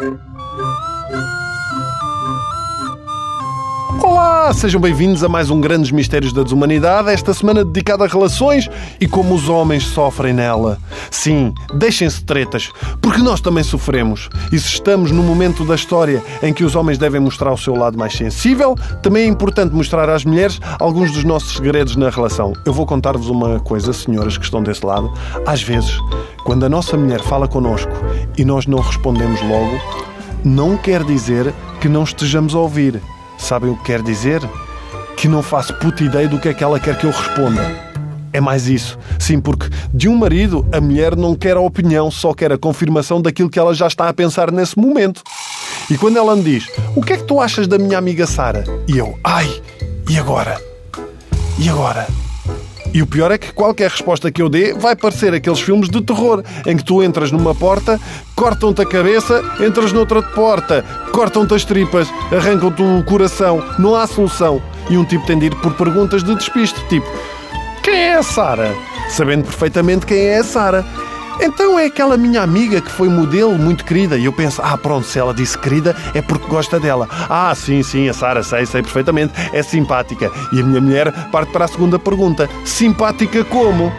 Música Olá, sejam bem-vindos a mais um Grandes Mistérios da Desumanidade, esta semana dedicada a relações e como os homens sofrem nela. Sim, deixem-se tretas, porque nós também sofremos. E se estamos no momento da história em que os homens devem mostrar o seu lado mais sensível, também é importante mostrar às mulheres alguns dos nossos segredos na relação. Eu vou contar-vos uma coisa, senhoras que estão desse lado. Às vezes, quando a nossa mulher fala connosco e nós não respondemos logo, não quer dizer que não estejamos a ouvir Sabem o que quer dizer? Que não faço puta ideia do que é que ela quer que eu responda. É mais isso. Sim, porque de um marido, a mulher não quer a opinião, só quer a confirmação daquilo que ela já está a pensar nesse momento. E quando ela me diz: O que é que tu achas da minha amiga Sara? E eu: Ai, e agora? E agora? E o pior é que qualquer resposta que eu dê vai parecer aqueles filmes de terror em que tu entras numa porta, cortam-te a cabeça, entras noutra porta, cortam-te as tripas, arrancam-te o coração, não há solução. E um tipo tem de ir por perguntas de despiste, tipo: Quem é a Sara? Sabendo perfeitamente quem é a Sara. Então é aquela minha amiga que foi modelo, muito querida. E eu penso, ah, pronto, se ela disse querida é porque gosta dela. Ah, sim, sim, a Sara, sei, sei perfeitamente. É simpática. E a minha mulher parte para a segunda pergunta: simpática como?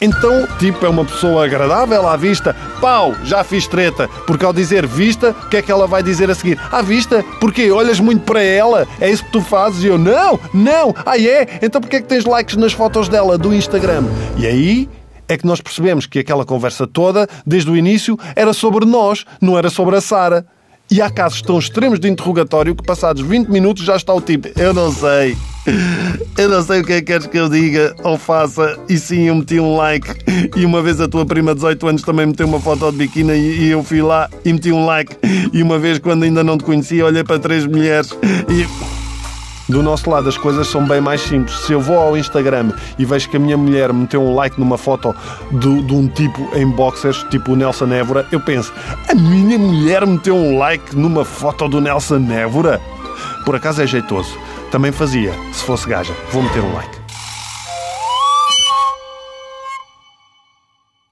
Então, tipo, é uma pessoa agradável à vista. Pau, já fiz treta. Porque ao dizer vista, o que é que ela vai dizer a seguir? À vista? Porquê? Olhas muito para ela? É isso que tu fazes? E eu, não, não. Ah, é? Então porquê é que tens likes nas fotos dela do Instagram? E aí é que nós percebemos que aquela conversa toda, desde o início, era sobre nós, não era sobre a Sara. E há casos tão extremos de interrogatório que, passados 20 minutos, já está o tipo: Eu não sei. Eu não sei o que é que queres que eu diga ou faça. E sim, eu meti um like. E uma vez a tua prima de 18 anos também meteu uma foto de biquíni e eu fui lá e meti um like. E uma vez, quando ainda não te conhecia, olhei para três mulheres e. Do nosso lado as coisas são bem mais simples. Se eu vou ao Instagram e vejo que a minha mulher meteu um like numa foto de, de um tipo em boxers, tipo o Nelson Évora, eu penso: a minha mulher meteu um like numa foto do Nelson Évora? Por acaso é jeitoso. Também fazia, se fosse gaja. Vou meter um like.